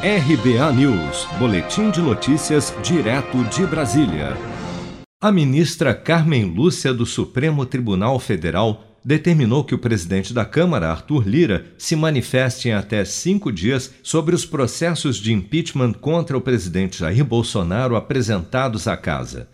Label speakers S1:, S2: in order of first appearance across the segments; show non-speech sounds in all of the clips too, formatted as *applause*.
S1: RBA News, Boletim de Notícias, direto de Brasília. A ministra Carmen Lúcia do Supremo Tribunal Federal determinou que o presidente da Câmara, Arthur Lira, se manifeste em até cinco dias sobre os processos de impeachment contra o presidente Jair Bolsonaro apresentados à casa.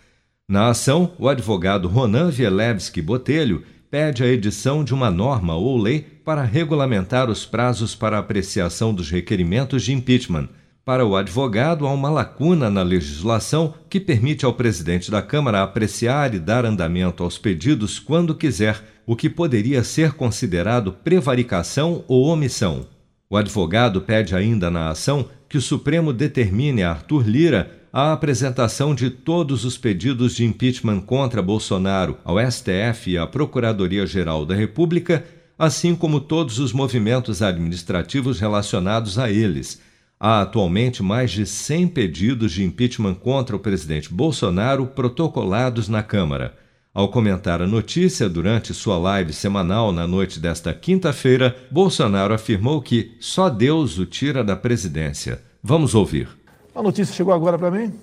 S1: Na ação, o advogado Ronan Vielewski Botelho pede a edição de uma norma ou lei para regulamentar os prazos para apreciação dos requerimentos de impeachment. Para o advogado, há uma lacuna na legislação que permite ao presidente da Câmara apreciar e dar andamento aos pedidos quando quiser, o que poderia ser considerado prevaricação ou omissão. O advogado pede ainda na ação que o Supremo determine a Arthur Lira a apresentação de todos os pedidos de impeachment contra Bolsonaro ao STF e à Procuradoria-Geral da República, assim como todos os movimentos administrativos relacionados a eles. Há atualmente mais de 100 pedidos de impeachment contra o presidente Bolsonaro protocolados na Câmara. Ao comentar a notícia durante sua live semanal na noite desta quinta-feira, Bolsonaro afirmou que só Deus o tira da presidência. Vamos ouvir.
S2: A notícia chegou agora para mim.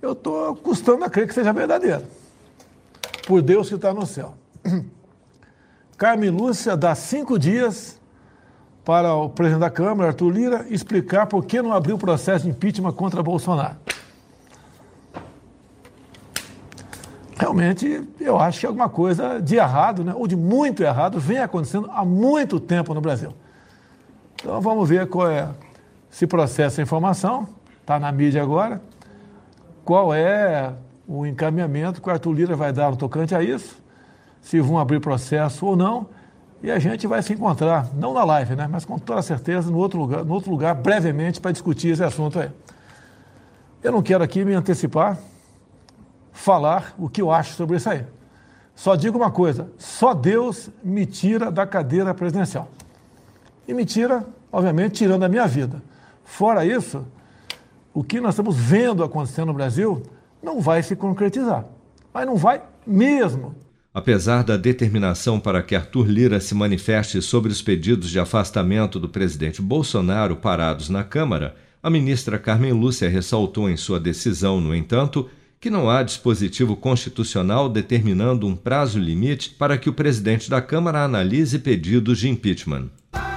S2: Eu estou custando a crer que seja verdadeira. Por Deus que está no céu. *clears throat* Carmen Lúcia dá cinco dias para o presidente da Câmara, Arthur Lira, explicar por que não abriu o processo de impeachment contra Bolsonaro. Realmente, eu acho que alguma coisa de errado, né, ou de muito errado, vem acontecendo há muito tempo no Brasil. Então vamos ver qual é se processa a informação, está na mídia agora, qual é o encaminhamento que o Arthur Lira vai dar no tocante a isso, se vão abrir processo ou não, e a gente vai se encontrar, não na live, né, mas com toda certeza no outro lugar, no outro lugar brevemente, para discutir esse assunto aí. Eu não quero aqui me antecipar, falar o que eu acho sobre isso aí. Só digo uma coisa: só Deus me tira da cadeira presidencial. E me tira, obviamente, tirando a minha vida. Fora isso, o que nós estamos vendo acontecendo no Brasil não vai se concretizar. Mas não vai mesmo.
S1: Apesar da determinação para que Arthur Lira se manifeste sobre os pedidos de afastamento do presidente Bolsonaro parados na Câmara, a ministra Carmen Lúcia ressaltou em sua decisão, no entanto, que não há dispositivo constitucional determinando um prazo limite para que o presidente da Câmara analise pedidos de impeachment.